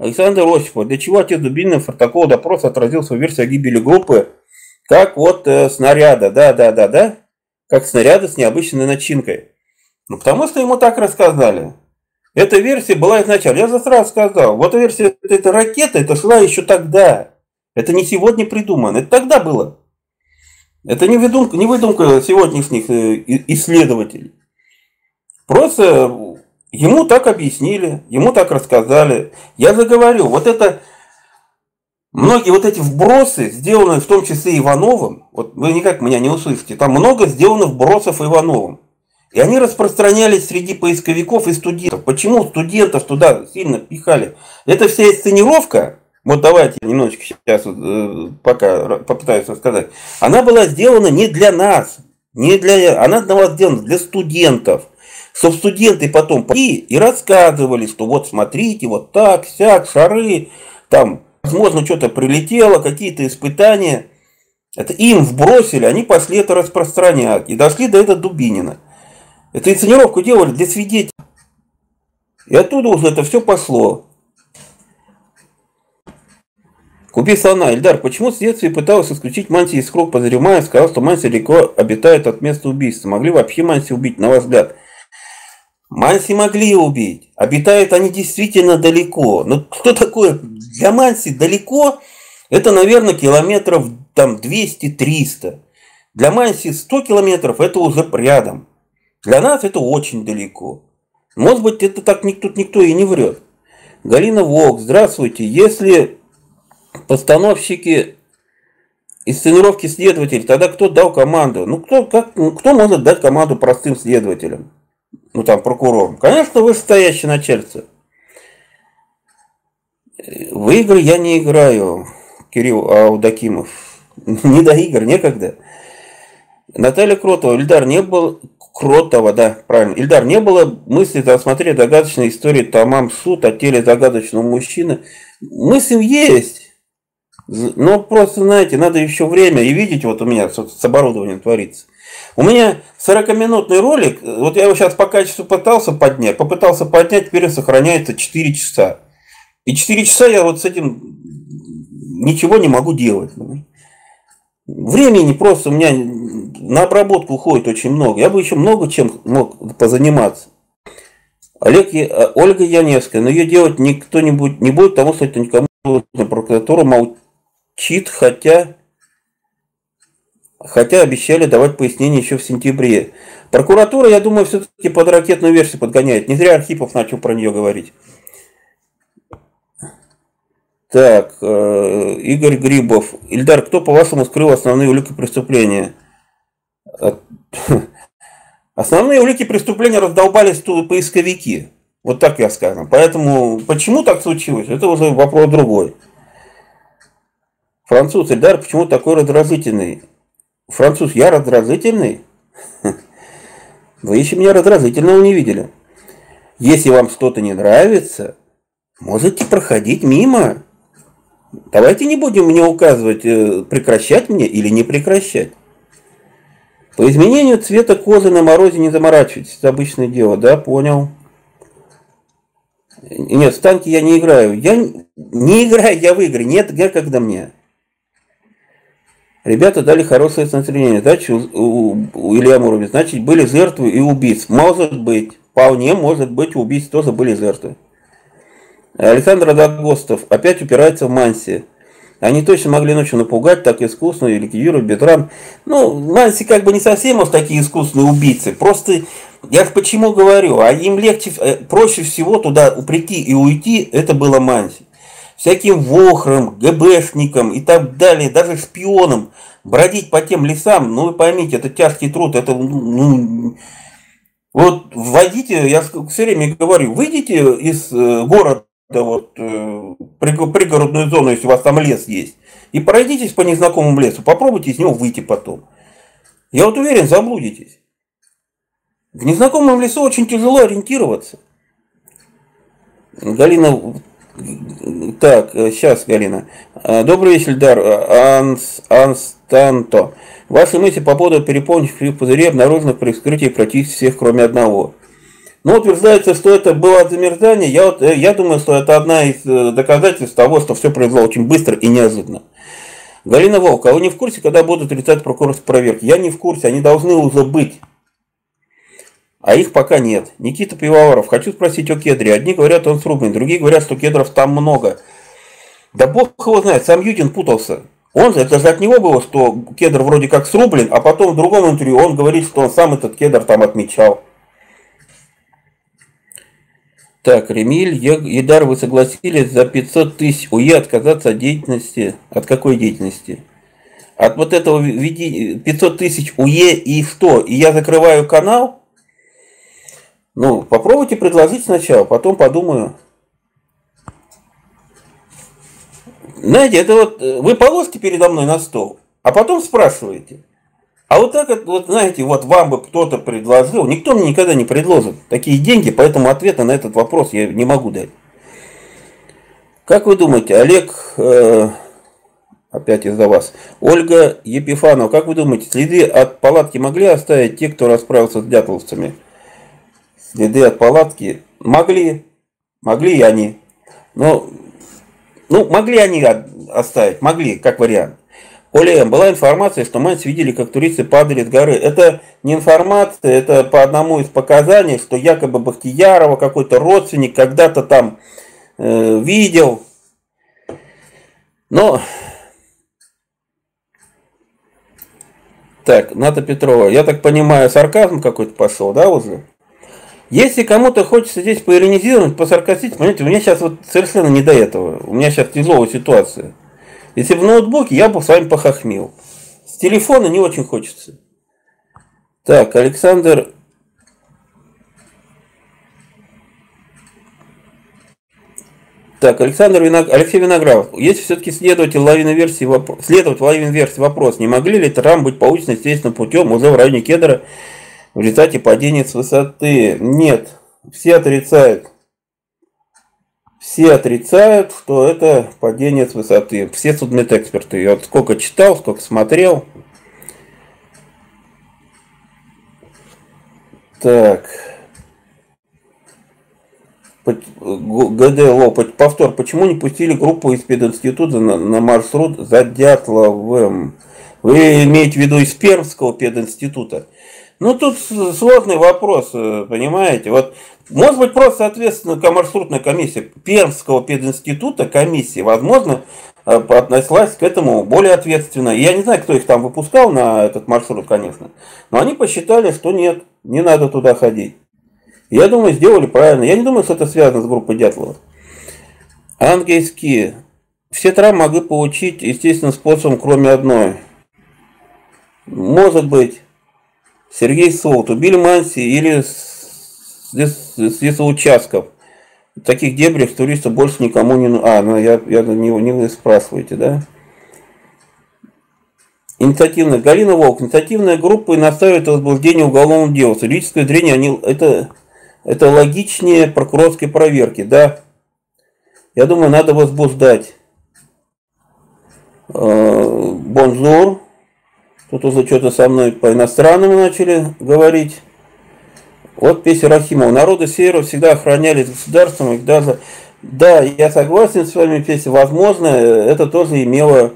Александр Осипов, для чего отец Дубинин в протокол допроса отразил свою версию о гибели группы, как вот э, снаряда, да, да, да, да, как снаряда с необычной начинкой. Ну, потому что ему так рассказали. Эта версия была изначально. Я же сразу сказал, вот версия этой ракеты, это шла еще тогда. Это не сегодня придумано, это тогда было. Это не выдумка, не выдумка сегодняшних э, исследователей. Просто ему так объяснили, ему так рассказали. Я же говорю, вот это многие вот эти вбросы, сделанные в том числе Ивановым, вот вы никак меня не услышите, там много сделано вбросов Ивановым. И они распространялись среди поисковиков и студентов. Почему студентов туда сильно пихали? Это вся сценировка, вот давайте немножечко сейчас э, пока попытаюсь рассказать. Она была сделана не для нас, не для, она была сделана для студентов. Чтобы студенты потом пошли и рассказывали, что вот смотрите, вот так, сяк, шары, там, возможно, что-то прилетело, какие-то испытания. Это им вбросили, они пошли это распространять. И дошли до этого Дубинина. Эту инсценировку делали для свидетелей. И оттуда уже это все пошло. Купи слона. Ильдар, почему следствие пыталось исключить Манси из круг подозреваемых, сказал, что Манси далеко обитает от места убийства. Могли вообще Манси убить, на ваш взгляд? Манси могли убить. Обитают они действительно далеко. Но что такое для Манси далеко? Это, наверное, километров там 200-300. Для Манси 100 километров это уже рядом. Для нас это очень далеко. Может быть, это так никто, никто и не врет. Галина Волк, здравствуйте. Если постановщики и сценировки следователей, тогда кто дал команду? Ну, кто, как, ну, кто может дать команду простым следователям? Ну, там, прокурорам. Конечно, вышестоящее начальство. В игры я не играю, Кирилл Аудакимов. Не до игр, некогда. Наталья Кротова, Ильдар, не был, Кротова, да, правильно. Ильдар, не было мысли рассмотреть загадочные истории Тамам Суд о теле загадочного мужчины. Мысль есть. Но просто, знаете, надо еще время и видеть, вот у меня с оборудованием творится. У меня 40-минутный ролик, вот я его сейчас по качеству пытался поднять, попытался поднять, теперь сохраняется 4 часа. И 4 часа я вот с этим ничего не могу делать. Времени просто у меня на обработку уходит очень много. Я бы еще много чем мог позаниматься. Олег, Ольга Яневская, но ее делать никто не будет, не будет, потому что это никому прокуратура молчит, хотя, хотя обещали давать пояснение еще в сентябре. Прокуратура, я думаю, все-таки под ракетную версию подгоняет. Не зря Архипов начал про нее говорить. Так, э, Игорь Грибов. Ильдар, кто, по-вашему, скрыл основные улики преступления? Основные улики преступления раздолбались поисковики. Вот так я скажу. Поэтому почему так случилось, это уже вопрос другой. Француз, Эльдар, почему такой раздражительный? Француз, я раздражительный? Вы еще меня раздражительного не видели. Если вам что-то не нравится, можете проходить мимо. Давайте не будем мне указывать, э, прекращать мне или не прекращать. По изменению цвета кожи на морозе не заморачивайтесь, это обычное дело, да, понял. Нет, в танки я не играю. Я не играю, я в игры. Нет, я когда мне. Ребята дали хорошее настроение. Значит, у, у Илья Муромец, значит, были жертвы и убийц. Может быть, вполне может быть, убийц тоже были жертвы. Александр Дагостов опять упирается в Манси. Они точно могли ночью напугать так искусно и ликвидировать Бетран. Ну, Манси как бы не совсем уж такие искусные убийцы. Просто я почему говорю, а им легче, э, проще всего туда прийти и уйти, это было Манси. Всяким вохрам, ГБшникам и так далее, даже шпионам бродить по тем лесам, ну вы поймите, это тяжкий труд, это ну, вот вводите, я все время говорю, выйдите из э, города да вот э, пригородную зону, если у вас там лес есть, и пройдитесь по незнакомому лесу, попробуйте из него выйти потом. Я вот уверен, заблудитесь. В незнакомом лесу очень тяжело ориентироваться. Галина, так, сейчас, Галина. А, добрый вечер, Дар. Анс, Анстанто. Ваши мысли по поводу переполненных пузырей обнаружено при вскрытии практически всех, кроме одного. Но утверждается, что это было от замерзания. Я, вот, э, я думаю, что это одна из э, доказательств того, что все произошло очень быстро и неожиданно. Галина Волка, а вы не в курсе, когда будут отрицать прокурорские проверки? Я не в курсе, они должны уже быть. А их пока нет. Никита Пивоваров, хочу спросить о кедре. Одни говорят, он срубленный, другие говорят, что кедров там много. Да бог его знает, сам Юдин путался. Он, это же от него было, что кедр вроде как срублен, а потом в другом интервью он говорит, что он сам этот кедр там отмечал. Так, Ремиль, Едар, вы согласились за 500 тысяч УЕ отказаться от деятельности. От какой деятельности? От вот этого 500 тысяч УЕ и что? И я закрываю канал? Ну, попробуйте предложить сначала, потом подумаю. Знаете, это вот э, вы положите передо мной на стол, а потом спрашиваете. А вот так вот, знаете, вот вам бы кто-то предложил, никто мне никогда не предложит такие деньги, поэтому ответа на этот вопрос я не могу дать. Как вы думаете, Олег, э, опять из-за вас, Ольга Епифанова, как вы думаете, следы от палатки могли оставить те, кто расправился с дятловцами? Следы от палатки могли, могли и они. Но, ну, могли они оставить, могли, как вариант. Оля была информация, что мать видели, как туристы падали с горы. Это не информация, это по одному из показаний, что якобы Бахтиярова, какой-то родственник, когда-то там э, видел. Но... Так, Ната Петрова, я так понимаю, сарказм какой-то пошел, да, уже? Если кому-то хочется здесь поиронизировать, посаркастить, понимаете, у меня сейчас вот совершенно не до этого. У меня сейчас тяжелая ситуация. Если в ноутбуке, я бы с вами похохмил. С телефона не очень хочется. Так, Александр... Так, Александр Виног... Алексей Виноградов. Если все-таки следователь лавины версии вопрос, следовать лавин версии вопрос, не могли ли Трамп быть получен естественным путем уже в районе Кедра в результате падения с высоты? Нет, все отрицают все отрицают, что это падение с высоты. Все судмедэксперты. Я вот сколько читал, сколько смотрел. Так. ГДЛО, повтор, почему не пустили группу из пединститута на, на маршрут за Дятловым? Вы имеете в виду из Пермского пединститута? Ну, тут сложный вопрос, э, понимаете. Вот может быть, просто, соответственно, маршрутная комиссия Пермского пединститута, комиссии, возможно, э, относилась к этому более ответственно. Я не знаю, кто их там выпускал на этот маршрут, конечно, но они посчитали, что нет, не надо туда ходить. Я думаю, сделали правильно. Я не думаю, что это связано с группой Дятлова. Ангельские. Все травмы могли получить естественным способом, кроме одной. Может быть, Сергей Солт убили Манси или с лесоучастков. Таких дебрях туристов больше никому не нужно. А, ну я, я не, не вы спрашиваете, да? Инициативная. Галина Волк. Инициативная группа и настаивает о возбуждении уголовного дела. С зрения они, это, это логичнее прокурорской проверки, да? Я думаю, надо возбуждать. Э, bonjour. Тут уже что-то со мной по иностранному начали говорить. Вот песня Рахимова. Народы севера всегда охранялись государством, и даже... Да, я согласен с вами, песня. Возможно, это тоже имело...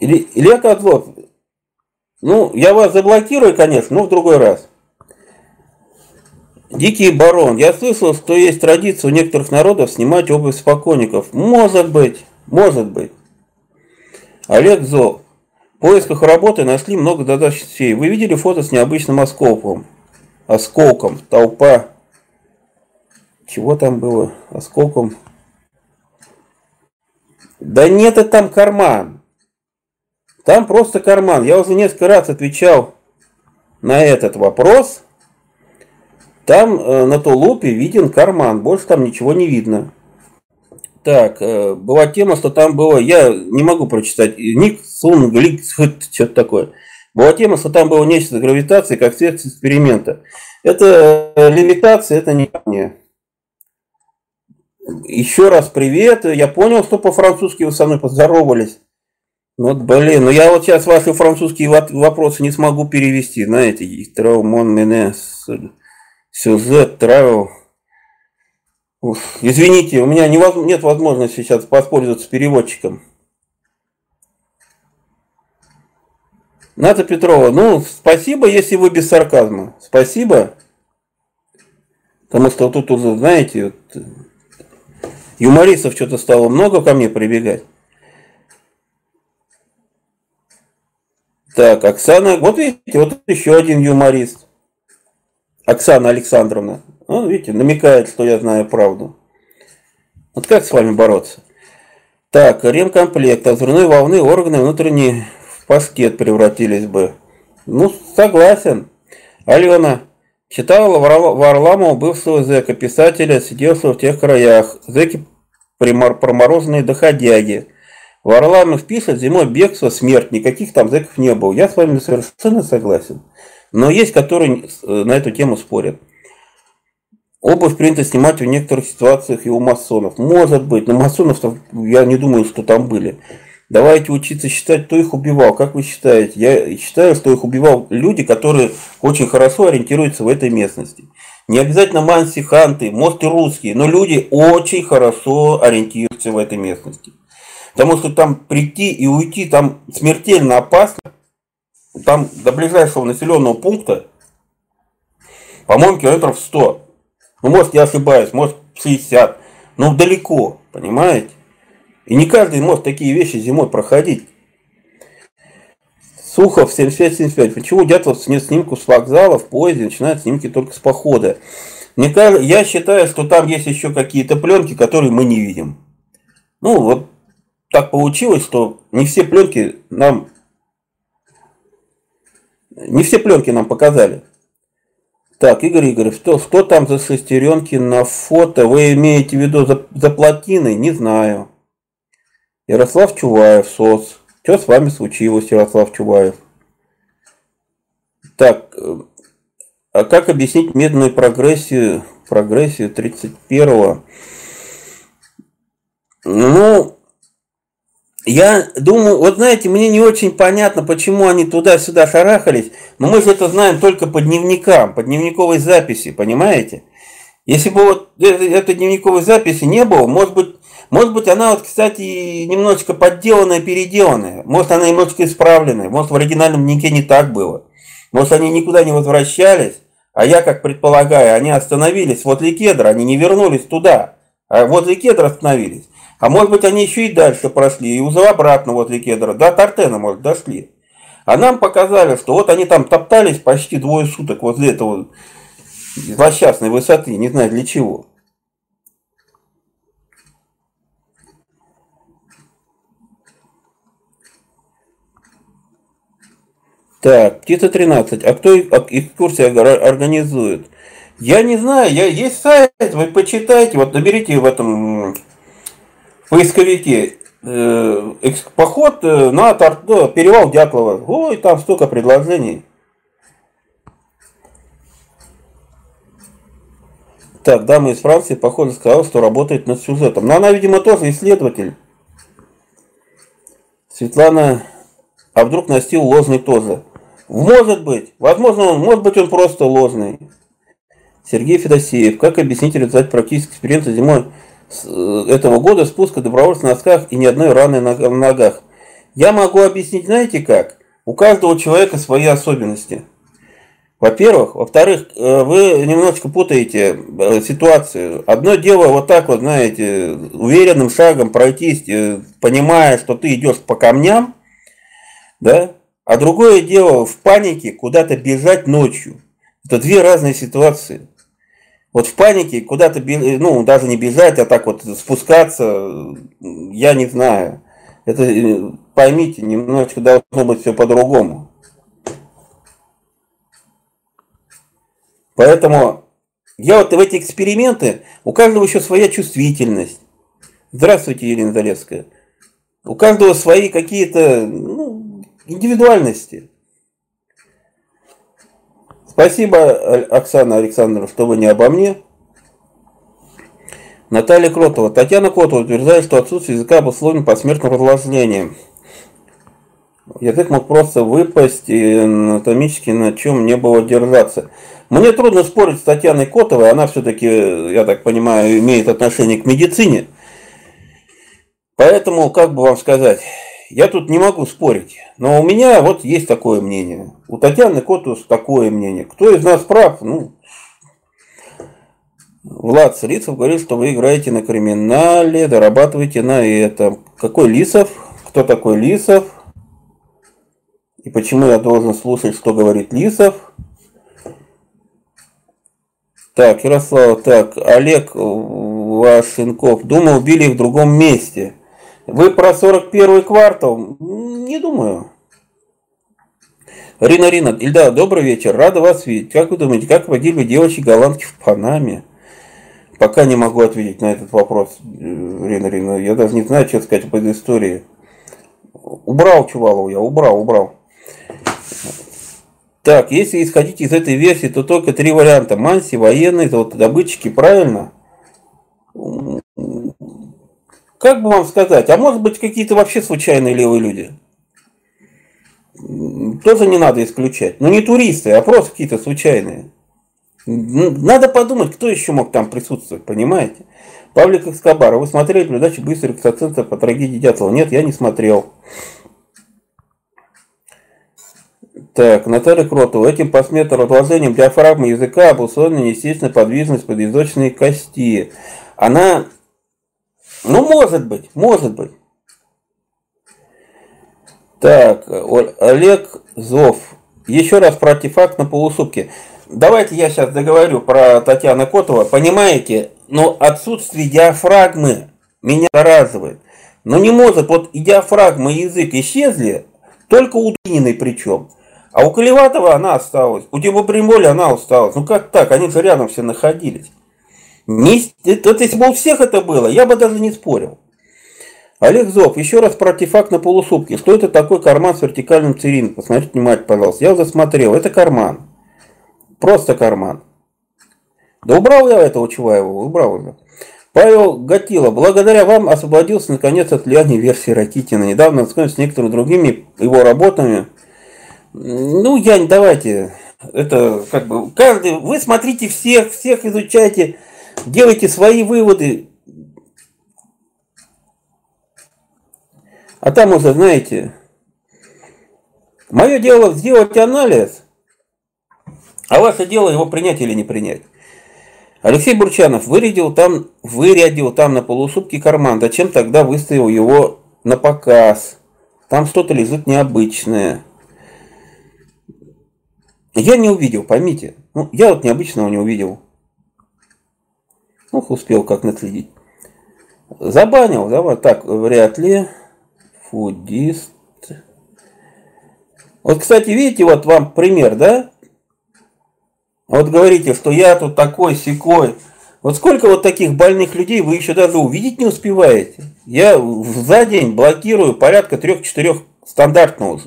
Или, Илья Козлов, ну, я вас заблокирую, конечно, но в другой раз. Дикий барон. Я слышал, что есть традиция у некоторых народов снимать обувь спокойников. Может быть, может быть. Олег Зов. Поисках работы нашли много задач Вы видели фото с необычным осколком? осколком. Толпа. Чего там было? Осколком. Да нет, это там карман. Там просто карман. Я уже несколько раз отвечал на этот вопрос. Там э, на тулупе виден карман. Больше там ничего не видно. Так, э, была тема, что там было, я не могу прочитать, ник, сун, глик, что-то такое. Была тема, что там было нечто гравитации, как следствие эксперимента. Это э, лимитация, это не мне. Еще раз привет. Я понял, что по-французски вы со мной поздоровались. Вот, блин, ну я вот сейчас ваши французские вопросы не смогу перевести. Знаете, траумон мене сюжет. Ух, извините, у меня нет возможности сейчас воспользоваться переводчиком. Ната Петрова, ну, спасибо, если вы без сарказма. Спасибо. Потому что тут уже, знаете, вот, юмористов что-то стало много ко мне прибегать. Так, Оксана, вот видите, вот еще один юморист. Оксана Александровна. Ну, видите, намекает, что я знаю правду. Вот как с вами бороться? Так, ремкомплект. Взрывной волны органы внутренние в паскет превратились бы. Ну, согласен. Алена. Читала Варламова, бывшего зэка, писателя, сидевшего в тех краях. Зэки промороженные доходяги. Варламов пишет, зимой бегство, смерть, никаких там зэков не было. Я с вами совершенно согласен. Но есть, которые э, на эту тему спорят. Обувь принято снимать в некоторых ситуациях и у масонов. Может быть, но масонов я не думаю, что там были. Давайте учиться считать, кто их убивал. Как вы считаете? Я считаю, что их убивал люди, которые очень хорошо ориентируются в этой местности. Не обязательно манси, ханты, может и русские, но люди очень хорошо ориентируются в этой местности. Потому что там прийти и уйти там смертельно опасно. Там до ближайшего населенного пункта, по-моему, километров 100. Ну, может, я ошибаюсь, может, 60. Но далеко, понимаете? И не каждый может такие вещи зимой проходить. Сухов 75-75. Почему Дятлов снес снимку с вокзала в поезде, начинает снимки только с похода? Мне кажется, я считаю, что там есть еще какие-то пленки, которые мы не видим. Ну, вот так получилось, что не все пленки нам не все пленки нам показали. Так, Игорь Игорь, что, что там за шестеренки на фото? Вы имеете в виду за, за плотиной? Не знаю. Ярослав Чуваев, СОС. Что с вами случилось, Ярослав Чуваев? Так, э, а как объяснить медную прогрессию, прогрессию 31-го? Ну, я думаю, вот знаете, мне не очень понятно, почему они туда-сюда шарахались, но мы же это знаем только по дневникам, по дневниковой записи, понимаете? Если бы вот этой дневниковой записи не было, может быть, может быть, она вот, кстати, немножечко подделанная, переделанная. Может, она немножечко исправленная. Может, в оригинальном дневнике не так было. Может, они никуда не возвращались, а я, как предполагаю, они остановились возле кедра, они не вернулись туда, а возле кедра остановились. А может быть, они еще и дальше прошли, и уже обратно возле кедра, до Тартена, может, дошли. А нам показали, что вот они там топтались почти двое суток возле этого злосчастной высоты, не знаю для чего. Так, птица 13. А кто экскурсии организует? Я не знаю, я, есть сайт, вы почитайте, вот наберите в этом поисковике э, поход э, на торт, ну, перевал Дятлова. Ой, там столько предложений. Так, дама из Франции, похоже, сказала, что работает над сюжетом. Но она, видимо, тоже исследователь. Светлана, а вдруг настил ложный тоже? Может быть. Возможно, он, может быть, он просто ложный. Сергей Федосеев. Как объяснить результат практического эксперимента зимой э, этого года спуска добровольцев на носках и ни одной раны на ногах? Я могу объяснить, знаете как? У каждого человека свои особенности. Во-первых. Во-вторых, э, вы немножечко путаете э, ситуацию. Одно дело вот так вот, знаете, уверенным шагом пройтись, понимая, что ты идешь по камням, да, а другое дело в панике куда-то бежать ночью. Это две разные ситуации. Вот в панике куда-то, ну, даже не бежать, а так вот спускаться, я не знаю. Это, э, поймите, немножечко должно быть все по-другому. Поэтому я вот в эти эксперименты, у каждого еще своя чувствительность. Здравствуйте, Елена Залевская. У каждого свои какие-то, индивидуальности. Спасибо, Оксана Александровна, что вы не обо мне. Наталья Кротова. Татьяна Кротова утверждает, что отсутствие языка обусловлено посмертным разложением. Язык мог просто выпасть и анатомически на чем не было держаться. Мне трудно спорить с Татьяной Котовой, она все-таки, я так понимаю, имеет отношение к медицине. Поэтому, как бы вам сказать, я тут не могу спорить. Но у меня вот есть такое мнение. У Татьяны Котус такое мнение. Кто из нас прав? Ну, Влад Срицев говорит, что вы играете на криминале, дорабатываете на этом. Какой Лисов? Кто такой Лисов? И почему я должен слушать, что говорит Лисов? Так, Ярослав, так, Олег Вашенков. Думаю, убили в другом месте. Вы про 41 квартал? Не думаю. Рина Рина, Ильда, добрый вечер, рада вас видеть. Как вы думаете, как водили девочки голландки в Панаме? Пока не могу ответить на этот вопрос, э, Рина Рина. Я даже не знаю, что сказать по этой истории. Убрал Чувалову я, убрал, убрал. Так, если исходить из этой версии, то только три варианта. Манси, военные, добытчики, правильно? Как бы вам сказать, а может быть какие-то вообще случайные левые люди? Тоже не надо исключать. Но ну, не туристы, а просто какие-то случайные. Надо подумать, кто еще мог там присутствовать, понимаете? Павлик Эскобар, вы смотрели передачу «Быстрый экстрацентр» по трагедии Дятлова? Нет, я не смотрел. Так, Наталья Кротова. Этим посметоотложением диафрагмы языка обусловлена неестественная подвижность подъязычной кости. Она ну, может быть, может быть. Так, Олег Зов. Еще раз про артефакт на полусутки. Давайте я сейчас договорю про Татьяну Котова. Понимаете, но отсутствие диафрагмы меня наразывает. Но не может, вот и диафрагма, и язык исчезли, только у Дуниной причем. А у Колеватова она осталась, у Дебобримоля она осталась. Ну как так, они же рядом все находились. Не, вот если бы у всех это было, я бы даже не спорил. Олег Зов, еще раз про артефакт на полусутке. Что это такой карман с вертикальным цилиндром? Посмотрите внимательно, пожалуйста. Я уже смотрел. Это карман. Просто карман. Да убрал я этого Чуваева, убрал уже. Павел Гатило, благодаря вам освободился наконец от влияния версии Ракитина. Недавно ознакомился с некоторыми другими его работами. Ну, я не давайте. Это как бы каждый. Вы смотрите всех, всех изучайте делайте свои выводы. А там уже, знаете, мое дело сделать анализ, а ваше дело его принять или не принять. Алексей Бурчанов вырядил там, вырядил там на полусутки карман. Зачем тогда выставил его на показ? Там что-то лежит необычное. Я не увидел, поймите. Ну, я вот необычного не увидел. Ох, успел как наследить. Забанил, давай, так, вряд ли. Фудист. Вот, кстати, видите, вот вам пример, да? Вот говорите, что я тут такой секой. Вот сколько вот таких больных людей вы еще даже увидеть не успеваете. Я за день блокирую порядка трех-четырех стандартно уже.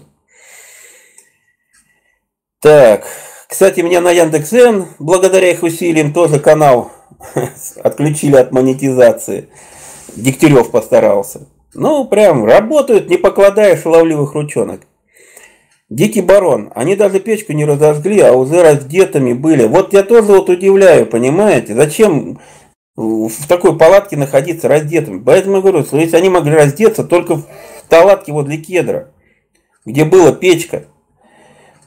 Так, кстати, меня на Яндекс.Зен, благодаря их усилиям, тоже канал отключили от монетизации. Дегтярев постарался. Ну, прям работают, не покладая шаловливых ручонок. Дикий барон, они даже печку не разожгли, а уже раздетыми были. Вот я тоже вот удивляю, понимаете, зачем в такой палатке находиться раздетыми. Поэтому я говорю, что если они могли раздеться только в палатке возле кедра, где была печка,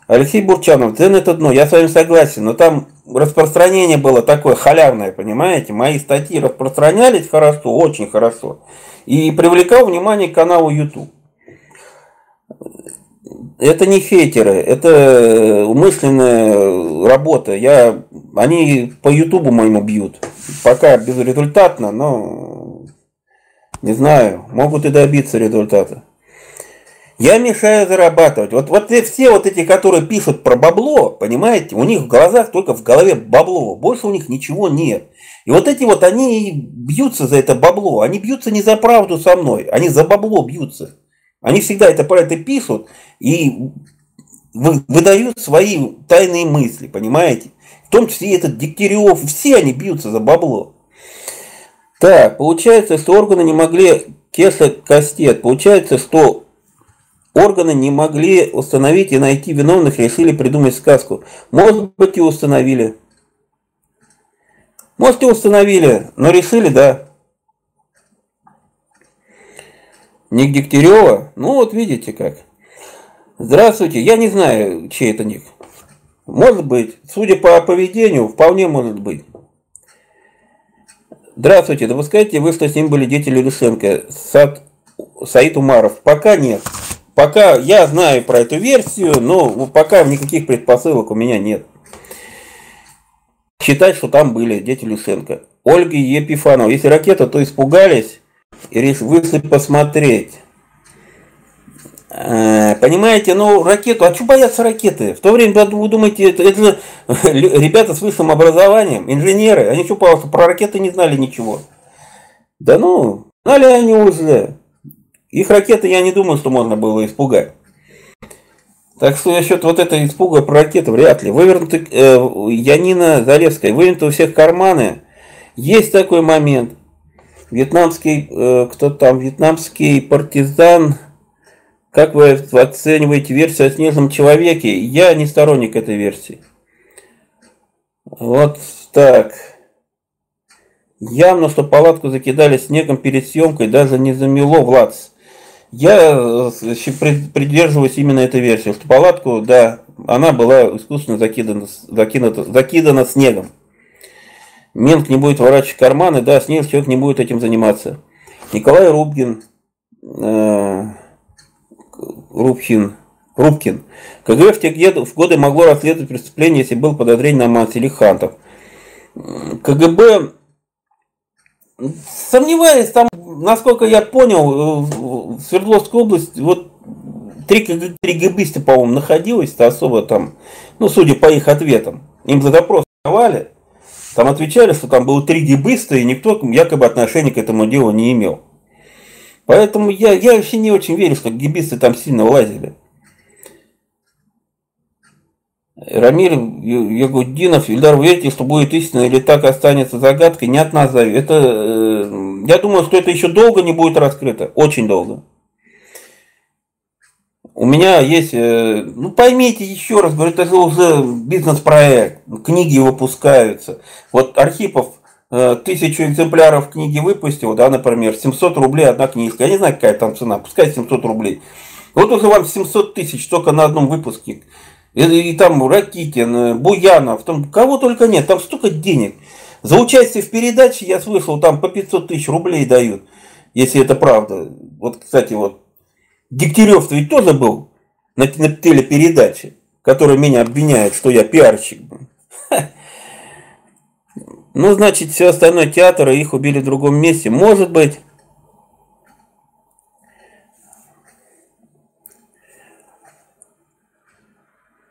Алексей Бурчанов, цены это дно, я с вами согласен, но там распространение было такое халявное, понимаете? Мои статьи распространялись хорошо, очень хорошо. И привлекал внимание к каналу YouTube. Это не хейтеры, это умышленная работа. Я, они по Ютубу моему бьют. Пока безрезультатно, но не знаю, могут и добиться результата. Я мешаю зарабатывать. Вот, вот все вот эти, которые пишут про бабло, понимаете, у них в глазах только в голове бабло. Больше у них ничего нет. И вот эти вот, они бьются за это бабло. Они бьются не за правду со мной, они за бабло бьются. Они всегда это про это пишут и выдают свои тайные мысли, понимаете? В том числе и этот Дегтярев, все они бьются за бабло. Так, получается, что органы не могли тесать кастет. Получается, что органы не могли установить и найти виновных, решили придумать сказку. Может быть и установили. Может и установили, но решили, да. Ник Дегтярева? Ну вот видите как. Здравствуйте, я не знаю, чей это ник. Может быть, судя по поведению, вполне может быть. Здравствуйте, допускаете вы, что с ним были дети Лилюшенко? Сад, Саид Умаров? Пока нет. Пока я знаю про эту версию, но пока никаких предпосылок у меня нет. Считать, что там были дети Люшенко. Ольга Епифанова. Если ракета, то испугались и вышли посмотреть. Э, понимаете, ну ракету, а что боятся ракеты? В то время вы думаете, это, это ребята с высшим образованием, инженеры, они что, про ракеты не знали ничего. Да ну, знали они уже. Их ракеты я не думаю, что можно было испугать. Так что насчет вот этой испуга про ракеты вряд ли. Вывернуты, э, Янина Залевская, вывернуты у всех карманы. Есть такой момент. Вьетнамский, э, кто там, вьетнамский партизан, как вы оцениваете версию о снежном человеке? Я не сторонник этой версии. Вот так. Явно, что палатку закидали снегом перед съемкой, даже не замело Влад. Я э, придерживаюсь именно этой версии, что палатку, да, она была искусственно закидана, закинута, закидана снегом. Мент не будет ворачивать карманы, да, снег человек не будет этим заниматься. Николай Рубкин, э, Рубкин, Рубкин. КГБ в те годы могло расследовать преступление, если был подозрение на Манс или Хантов. КГБ Сомневаюсь, там, насколько я понял, в Свердловской области вот три, три ГБиста, по-моему, находилось, то особо там, ну, судя по их ответам, им за допрос давали, там отвечали, что там было три гибиста, и никто якобы отношения к этому делу не имел. Поэтому я, я вообще не очень верю, что гибисты там сильно лазили. Рамиль Ягудинов, Ильдар, верите, что будет истина или так останется загадкой? Не от нас зависит. Это, э, я думаю, что это еще долго не будет раскрыто. Очень долго. У меня есть, э, ну поймите еще раз, говорю, это же уже бизнес-проект, книги выпускаются. Вот Архипов э, тысячу экземпляров книги выпустил, да, например, 700 рублей одна книжка. Я не знаю, какая там цена, пускай 700 рублей. Вот уже вам 700 тысяч только на одном выпуске. И, и там Ракитин, э, Буянов, там кого только нет, там столько денег. За участие в передаче я слышал, там по 500 тысяч рублей дают, если это правда. Вот, кстати, вот Дегтярев ведь тоже был на, на телепередаче, который меня обвиняет, что я пиарщик. Ну, значит, все остальное театр, их убили в другом месте. Может быть,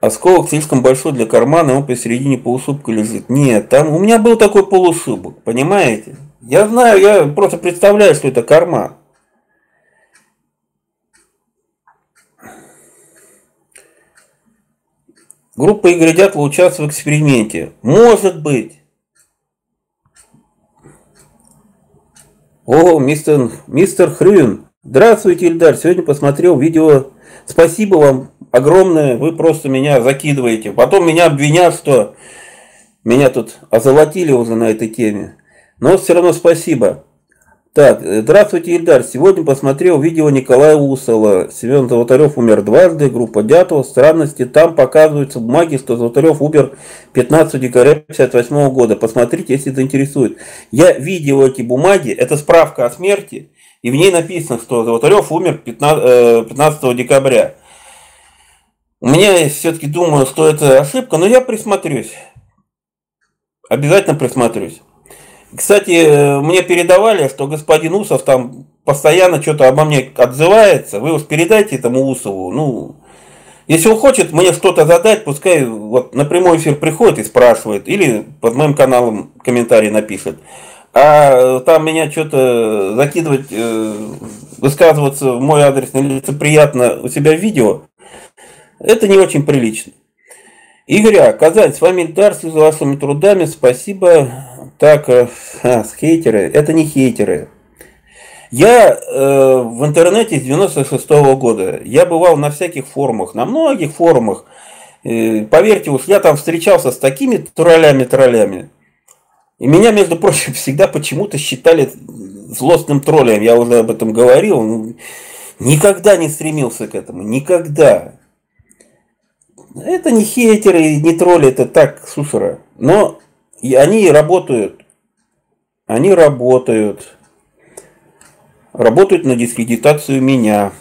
Осколок слишком большой для кармана, он посередине полушубка лежит. Нет, там у меня был такой полушубок, понимаете? Я знаю, я просто представляю, что это карман. Группа Игоря Дятлова участвует в эксперименте. Может быть. О, мистер, мистер Хрюн. Здравствуйте, Ильдар. Сегодня посмотрел видео. Спасибо вам огромное, вы просто меня закидываете. Потом меня обвинят, что меня тут озолотили уже на этой теме. Но все равно спасибо. Так, здравствуйте, Ильдар. Сегодня посмотрел видео Николая Усова. Семен Золотарев умер дважды, группа Дятова. Странности, там показываются бумаги, что Золотарев умер 15 декабря 1958 года. Посмотрите, если заинтересует. Я видел эти бумаги, это справка о смерти, и в ней написано, что Золотарев умер 15, 15 э, декабря. У меня все-таки думаю, что это ошибка, но я присмотрюсь. Обязательно присмотрюсь. Кстати, мне передавали, что господин Усов там постоянно что-то обо мне отзывается. Вы уж передайте этому Усову. Ну, если он хочет мне что-то задать, пускай вот на прямой эфир приходит и спрашивает. Или под моим каналом комментарий напишет. А там меня что-то закидывать, э, высказываться в мой адрес нелицеприятно у себя в видео, это не очень прилично. Игорь А. Казань, с вами Ильдар, за вашими трудами, спасибо. Так, э, а, с хейтеры, это не хейтеры. Я э, в интернете с 96 -го года. Я бывал на всяких форумах, на многих форумах. Э, поверьте уж, я там встречался с такими троллями-троллями. И меня, между прочим, всегда почему-то считали злостным троллем. Я уже об этом говорил. Никогда не стремился к этому. Никогда. Это не хейтеры, не тролли, это так, сушера. Но они работают. Они работают работают на дискредитацию меня.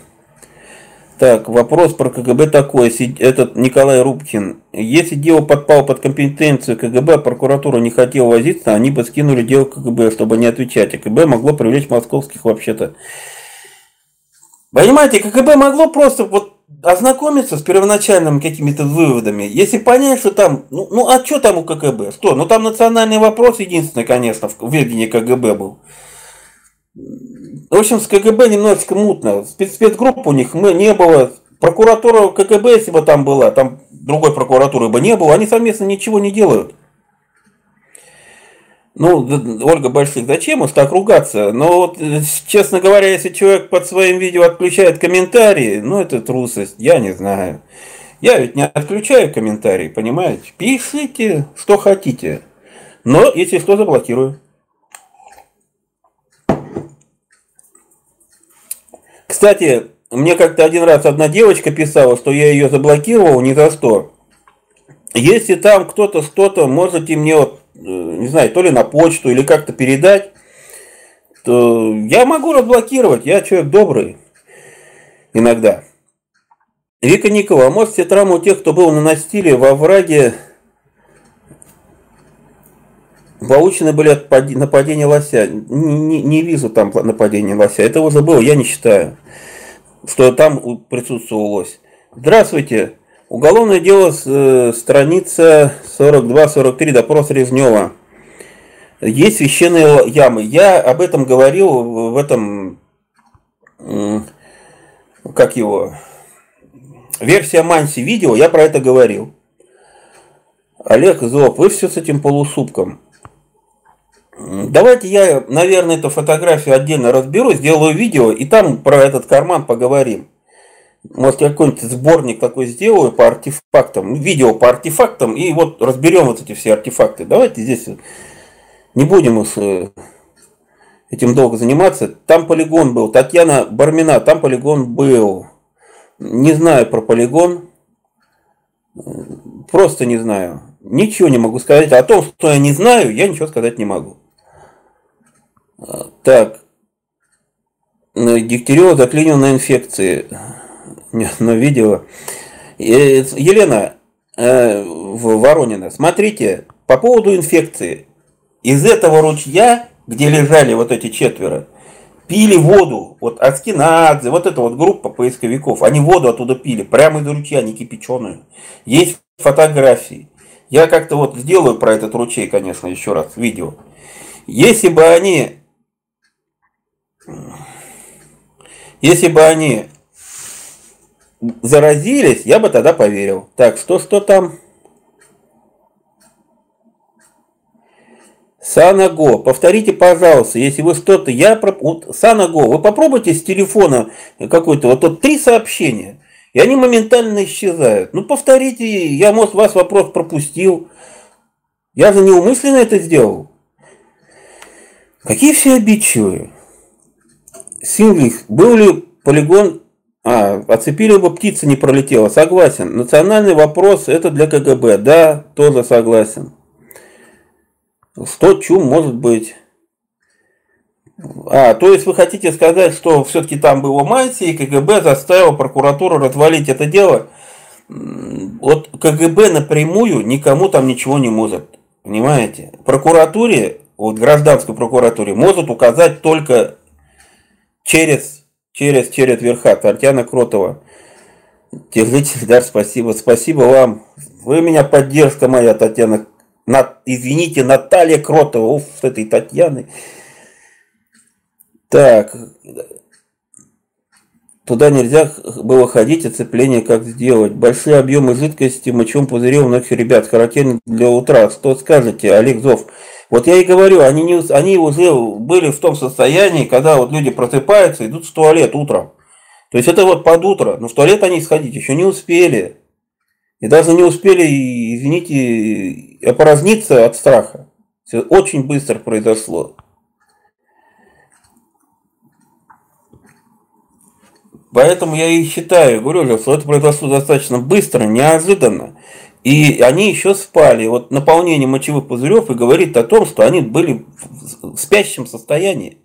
Так, вопрос про КГБ такой. Этот Николай Рубкин. Если дело подпало под компетенцию КГБ, прокуратура не хотела возиться, они бы скинули дело КГБ, чтобы не отвечать. А КГБ могло привлечь московских вообще-то. Понимаете, КГБ могло просто вот ознакомиться с первоначальными какими-то выводами. Если понять, что там, ну, ну а что там у КГБ? Что? Ну там национальный вопрос единственный, конечно, в ведении КГБ был. В общем, с КГБ немножечко мутно. Спецгрупп у них не было. Прокуратура КГБ, если бы там была, там другой прокуратуры бы не было, они совместно ничего не делают. Ну, Ольга Больших, зачем уж так ругаться? Но вот, честно говоря, если человек под своим видео отключает комментарии, ну, это трусость, я не знаю. Я ведь не отключаю комментарии, понимаете? Пишите, что хотите. Но, если что, заблокирую. Кстати, мне как-то один раз одна девочка писала, что я ее заблокировал ни за что. Если там кто-то что-то, можете мне, вот, э, не знаю, то ли на почту или как-то передать, то я могу разблокировать, я человек добрый иногда. Вика Никова, а может все травмы у тех, кто был на настиле во враге, Получены были от нападения лося. Не, не, не вижу там нападения лося. Это уже было, я не считаю, что там присутствовал лось. Здравствуйте. Уголовное дело, э, страница 42-43, допрос Резнева. Есть священные ямы. Я об этом говорил в этом, как его, версия Манси видео, я про это говорил. Олег Зоб, вы все с этим полусупком. Давайте я, наверное, эту фотографию отдельно разберу, сделаю видео, и там про этот карман поговорим. Может, я какой-нибудь сборник такой сделаю по артефактам, видео по артефактам, и вот разберем вот эти все артефакты. Давайте здесь не будем уж э, этим долго заниматься. Там полигон был. Татьяна Бармина, там полигон был. Не знаю про полигон. Просто не знаю. Ничего не могу сказать. О том, что я не знаю, я ничего сказать не могу. Так. Дегтярева заклинил на инфекции. Но видела. Елена э, Воронина, смотрите, по поводу инфекции. Из этого ручья, где лежали вот эти четверо, пили воду. Вот Аскинадзе, вот эта вот группа поисковиков, они воду оттуда пили, прямо из ручья, не кипяченую. Есть фотографии. Я как-то вот сделаю про этот ручей, конечно, еще раз видео. Если бы они если бы они заразились, я бы тогда поверил. Так, что, что там? Санаго, повторите, пожалуйста, если вы что-то, я вот, Санаго, вы попробуйте с телефона какой-то, вот тут три сообщения, и они моментально исчезают. Ну, повторите, я, может, вас вопрос пропустил. Я же неумышленно это сделал. Какие все обидчивые. Синглих, был ли полигон... А, оцепили бы, птица не пролетела. Согласен. Национальный вопрос это для КГБ. Да, тоже согласен. Что чум может быть? А, то есть вы хотите сказать, что все-таки там было мантия, и КГБ заставил прокуратуру развалить это дело? Вот КГБ напрямую никому там ничего не может. Понимаете? Прокуратуре, вот гражданской прокуратуре, может указать только через, через, через верха. Татьяна Кротова. Держите, да, спасибо. Спасибо вам. Вы меня поддержка моя, Татьяна. На, извините, Наталья Кротова. Уф, этой Татьяной. Так. Туда нельзя было ходить, оцепление как сделать. Большие объемы жидкости в мочевом пузыре у многих ребят характерны для утра. Что скажете, Олег Зов? Вот я и говорю, они, не, они уже были в том состоянии, когда вот люди просыпаются, идут в туалет утром. То есть это вот под утро, но в туалет они сходить еще не успели. И даже не успели, извините, опоразниться от страха. Все очень быстро произошло. Поэтому я и считаю, говорю, что это произошло достаточно быстро, неожиданно. И они еще спали. Вот наполнение мочевых пузырев и говорит о том, что они были в спящем состоянии.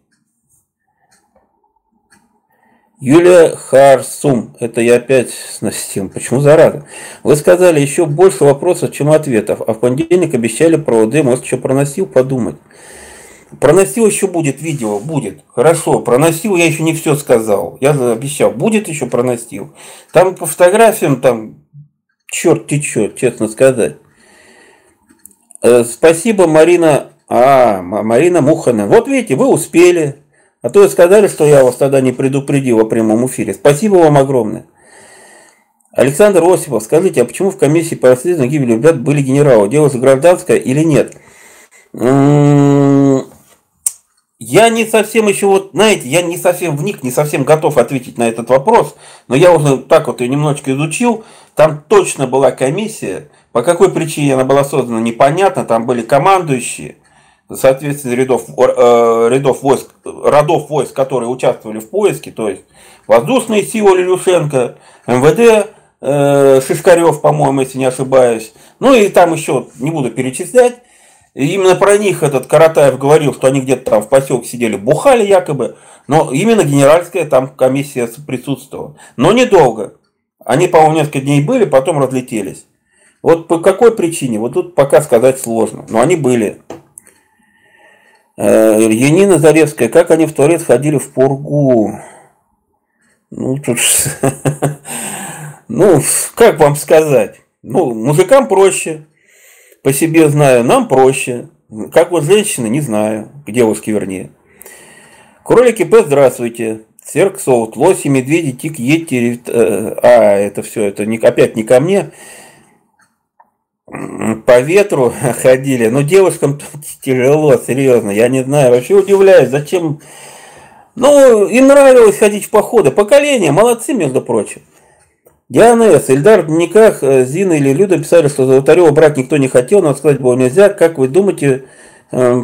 Юлия Харсум, это я опять с тем, почему зараза? Вы сказали еще больше вопросов, чем ответов, а в понедельник обещали про ОД, может еще проносил, подумать. Проносил еще будет видео, будет. Хорошо, проносил, я еще не все сказал. Я обещал, будет еще проносил. Там по фотографиям, там, черт течет, честно сказать. Э, спасибо, Марина. А, Марина Мухана. Вот видите, вы успели. А то сказали, что я вас тогда не предупредил о прямом эфире. Спасибо вам огромное. Александр Осипов, скажите, а почему в комиссии по расследованию гибели ребят были генералы? Дело же гражданское или нет? М-м, я не совсем еще, вот, знаете, я не совсем вник, не совсем готов ответить на этот вопрос, но я уже так вот ее немножечко изучил. Там точно была комиссия, по какой причине она была создана, непонятно, там были командующие, соответственно, рядов, э, рядов войск, родов войск, которые участвовали в поиске, то есть воздушные силы Лилюшенко, МВД, э, Шишкарев, по-моему, если не ошибаюсь, ну и там еще не буду перечислять, и именно про них этот Каратаев говорил, что они где-то там в поселке сидели, бухали якобы, но именно генеральская там комиссия присутствовала. Но недолго. Они, по-моему, несколько дней были, потом разлетелись. Вот по какой причине, вот тут пока сказать сложно. Но они были. Э, Янина Заревская, как они в туалет ходили в пургу? Ну, тут... Ну, как вам сказать? Ну, мужикам проще по себе знаю, нам проще. Как вот женщины, не знаю, к девушке вернее. Кролики П, здравствуйте. Церк, Соут, лоси, медведи, тик, ети, э, а, это все, это не, опять не ко мне. По ветру ходили, но девушкам тяжело, серьезно, я не знаю, вообще удивляюсь, зачем... Ну, им нравилось ходить в походы, поколение, молодцы, между прочим. Диана С. Ильдар в дневниках э, Зина или Люда писали, что Золотарева брать никто не хотел, но сказать было нельзя. Как вы думаете, э,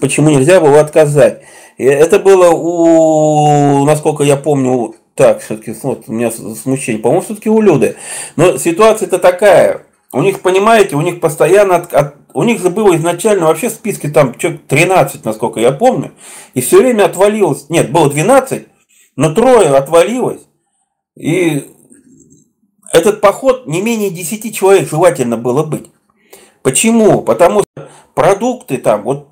почему нельзя было отказать? Это было у, насколько я помню, так, все-таки вот, у меня смущение, по-моему, все-таки у Люды. Но ситуация-то такая. У них, понимаете, у них постоянно, от, от, у них было изначально вообще в списке там человек 13, насколько я помню. И все время отвалилось, нет, было 12, но трое отвалилось. И этот поход не менее 10 человек желательно было быть. Почему? Потому что продукты там, вот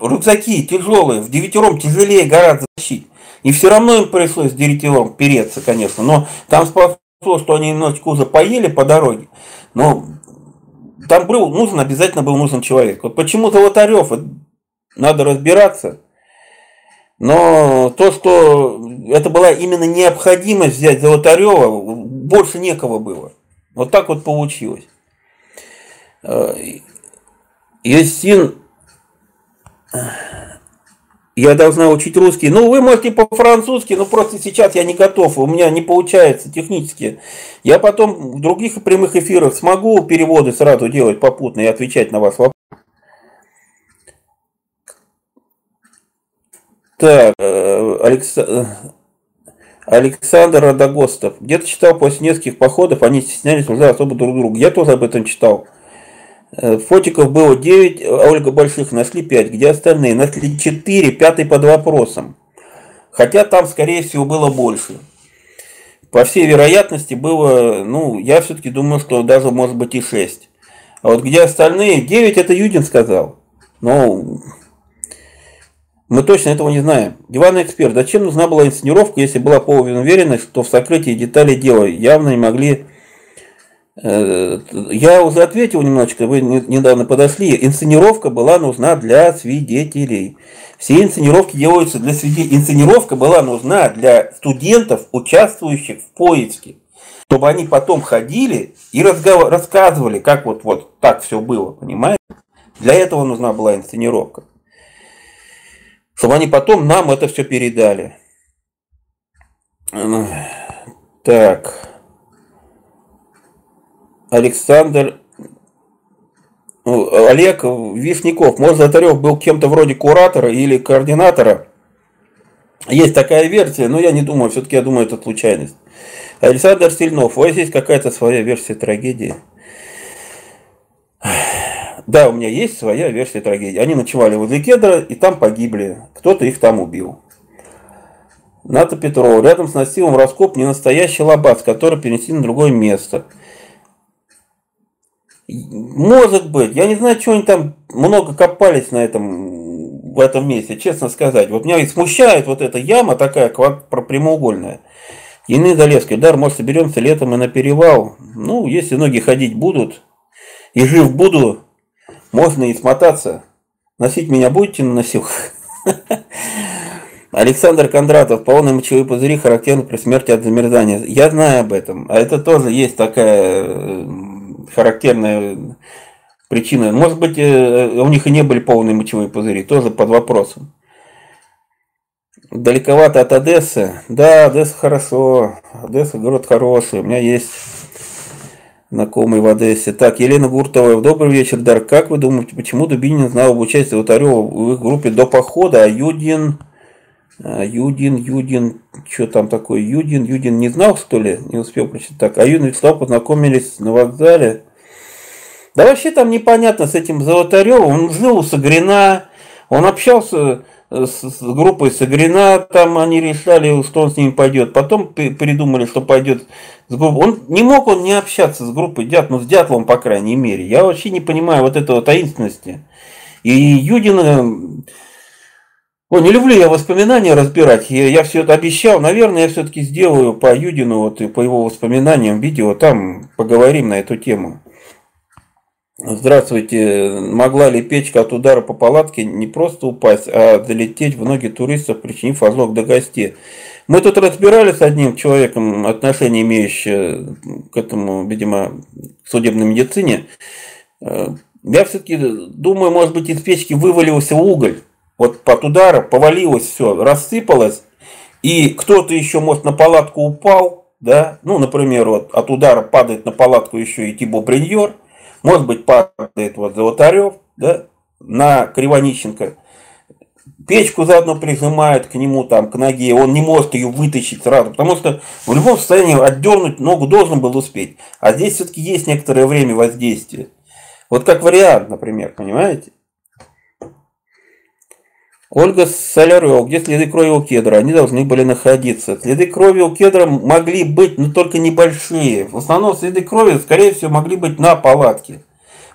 рюкзаки тяжелые, в девятером тяжелее гораздо тащить. И все равно им пришлось девятером переться, конечно. Но там спасло, что они немножечко уже поели по дороге. Но там был нужен, обязательно был нужен человек. Вот почему Золотарев, надо разбираться. Но то, что это была именно необходимость взять Золотарева, больше некого было. Вот так вот получилось. Э, Юстин, я должна учить русский. Ну, вы можете по-французски, но просто сейчас я не готов, у меня не получается технически. Я потом в других прямых эфирах смогу переводы сразу делать попутно и отвечать на ваш вопрос. Так, э, Алекс... Э, Александр Радогостов. Где-то читал после нескольких походов, они стеснялись уже особо друг друга. Я тоже об этом читал. Э, фотиков было 9, а Ольга Больших нашли 5. Где остальные? Нашли 4, пятый под вопросом. Хотя там, скорее всего, было больше. По всей вероятности было, ну, я все-таки думаю, что даже может быть и 6. А вот где остальные? 9 это Юдин сказал. Ну, мы точно этого не знаем. Диванный эксперт. Зачем нужна была инсценировка, если была полная уверенность, что в сокрытии деталей дела явно не могли я уже ответил немножечко, вы недавно подошли. Инсценировка была нужна для свидетелей. Все инсценировки делаются для свидетелей. Инсценировка была нужна для студентов, участвующих в поиске. Чтобы они потом ходили и разговор... рассказывали, как вот, вот так все было, понимаете? Для этого нужна была инсценировка. Чтобы они потом нам это все передали. Так. Александр ну, Олег Вишняков. Может, Золотарев был кем-то вроде куратора или координатора. Есть такая версия, но я не думаю, все-таки я думаю, это случайность. Александр Сильнов. У вас есть какая-то своя версия трагедии? Да, у меня есть своя версия трагедии. Они ночевали возле кедра и там погибли. Кто-то их там убил. Ната Петрова. Рядом с настилом раскоп не настоящий лабаз, который перенесли на другое место. Может быть. Я не знаю, что они там много копались на этом, в этом месте, честно сказать. Вот меня и смущает вот эта яма такая прямоугольная. Ины Залевский. Дар, может, соберемся летом и на перевал. Ну, если ноги ходить будут, и жив буду, можно и смотаться. Носить меня будете на носилках? Александр Кондратов, полные мочевые пузыри характерны при смерти от замерзания. Я знаю об этом. А это тоже есть такая э, характерная причина. Может быть, э, у них и не были полные мочевые пузыри, тоже под вопросом. Далековато от Одессы. Да, Одесса хорошо. Одесса город хороший. У меня есть знакомый в Одессе. Так, Елена Гуртова. Добрый вечер, Дар. Как вы думаете, почему Дубинин знал об участии Лотарева в их группе до похода, а Юдин Юдин, Юдин, что там такое, Юдин, Юдин не знал, что ли? Не успел прочитать. Так, а Юдин Вячеслав познакомились на вокзале. Да вообще там непонятно с этим Золотаревым. Он жил у Сагрина, он общался с, с группой Сагрина, там они решали, что он с ними пойдет. Потом придумали, что пойдет с группой. Он не мог он не общаться с группой Дят, ну с Дятловым, по крайней мере. Я вообще не понимаю вот этого таинственности. И Юдина Ой, не люблю я воспоминания разбирать. Я, я все это обещал. Наверное, я все-таки сделаю по Юдину, вот и по его воспоминаниям видео. Там поговорим на эту тему. Здравствуйте. Могла ли печка от удара по палатке не просто упасть, а долететь в ноги туристов, причинив озлог до гостей? Мы тут разбирали с одним человеком, отношение имеющее к этому, видимо, судебной медицине. Э, я все-таки думаю, может быть, из печки вывалился уголь вот под ударом повалилось все, рассыпалось, и кто-то еще, может, на палатку упал, да, ну, например, вот от удара падает на палатку еще и Тибо Бриньор, может быть, падает вот Золотарев, да, на Кривонищенко, печку заодно прижимают к нему, там, к ноге, он не может ее вытащить сразу, потому что в любом состоянии отдернуть ногу должен был успеть, а здесь все-таки есть некоторое время воздействия. Вот как вариант, например, понимаете? Ольга Солярова, где следы крови у кедра? Они должны были находиться. Следы крови у кедра могли быть, но только небольшие. В основном следы крови, скорее всего, могли быть на палатке.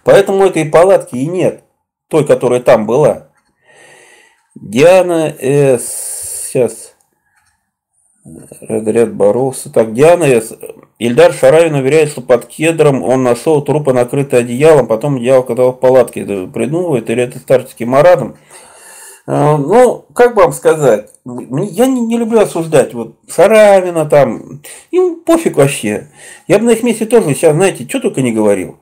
Поэтому этой палатки и нет. Той, которая там была. Диана С. Сейчас. Ряд боролся. Так, Диана С. Ильдар Шаравин уверяет, что под кедром он нашел трупы, накрытые одеялом, потом одеяло когда в палатке. Придумывает или это старческий маразм? А, ну, как вам сказать, я не, не люблю осуждать вот Саравина там, им пофиг вообще. Я бы на их месте тоже сейчас, знаете, что только не говорил.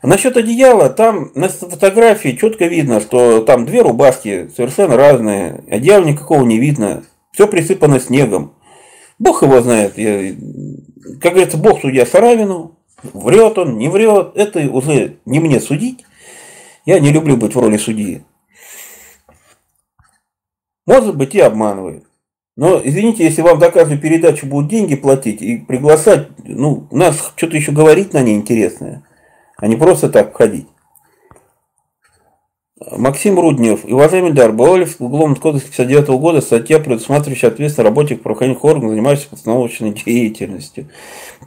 А насчет одеяла, там на фотографии четко видно, что там две рубашки совершенно разные, одеяла никакого не видно, все присыпано снегом. Бог его знает. Я, как говорится, Бог судья Саравину, врет он, не врет, это уже не мне судить. Я не люблю быть в роли судьи. Может быть и обманывает. Но извините, если вам за каждую передачу будут деньги платить и приглашать, ну, у нас что-то еще говорить на ней интересное, а не просто так входить. Максим Руднев. И, уважаемый Дар, была ли в Угловом кодексе 59 -го года статья, предусматривающая ответственность работников правоохранительных органов, занимающихся постановочной деятельностью?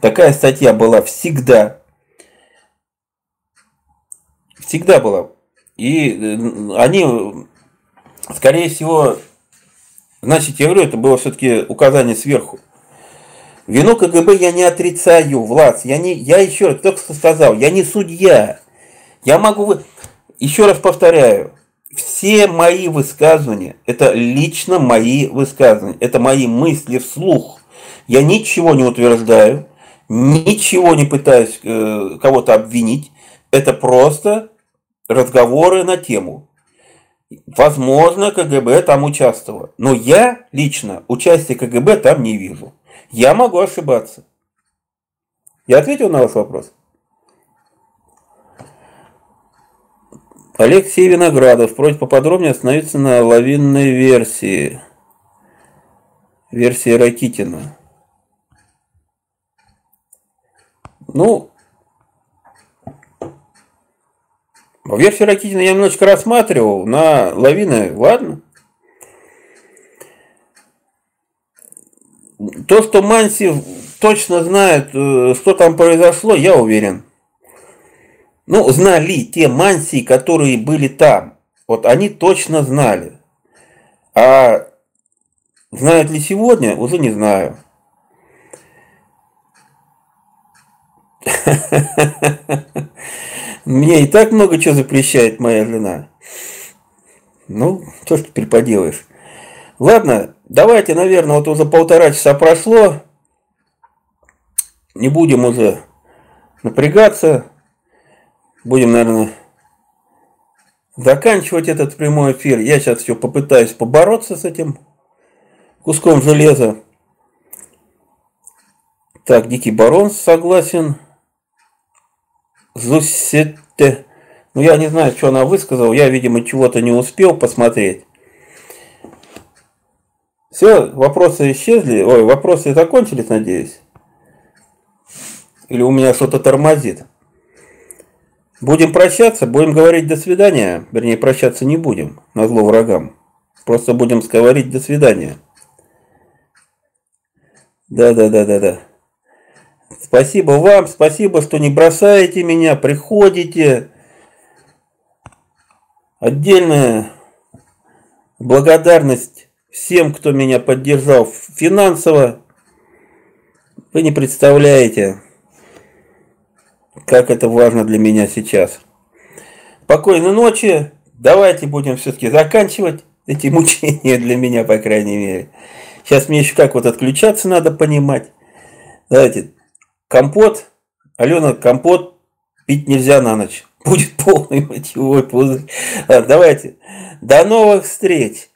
Такая статья была всегда. Всегда была. И э, они Скорее всего, значит, я говорю, это было все-таки указание сверху. Вину КГБ я не отрицаю, Влад. Я, не, я еще раз только что сказал, я не судья. Я могу... Еще раз повторяю, все мои высказывания, это лично мои высказывания, это мои мысли вслух. Я ничего не утверждаю, ничего не пытаюсь э, кого-то обвинить. Это просто разговоры на тему. Возможно, КГБ там участвовало. Но я лично участие КГБ там не вижу. Я могу ошибаться. Я ответил на ваш вопрос? Алексей Виноградов просит поподробнее остановиться на лавинной версии. Версии Ракитина. Ну, версию Ракитина я немножечко рассматривал. На лавины, ладно. То, что Манси точно знает, э, что там произошло, я уверен. Ну, знали те мансии, которые были там. Вот они точно знали. А знают ли сегодня, уже не знаю. Мне и так много чего запрещает моя жена. Ну, что ж теперь поделаешь. Ладно, давайте, наверное, вот уже полтора часа прошло. Не будем уже напрягаться. Будем, наверное, заканчивать этот прямой эфир. Я сейчас все попытаюсь побороться с этим куском железа. Так, Дикий Барон согласен. Зусетте. Ну, я не знаю, что она высказала. Я, видимо, чего-то не успел посмотреть. Все, вопросы исчезли. Ой, вопросы закончились, надеюсь. Или у меня что-то тормозит. Будем прощаться, будем говорить до свидания. Вернее, прощаться не будем, на зло врагам. Просто будем говорить до свидания. Да, да, да, да, да. Спасибо вам, спасибо, что не бросаете меня, приходите. Отдельная благодарность всем, кто меня поддержал финансово. Вы не представляете как это важно для меня сейчас. Спокойной ночи. Давайте будем все-таки заканчивать эти мучения для меня, по крайней мере. Сейчас мне еще как вот отключаться надо понимать. Давайте. Компот. Алена, компот пить нельзя на ночь. Будет полный мочевой пузырь. Давайте. До новых встреч.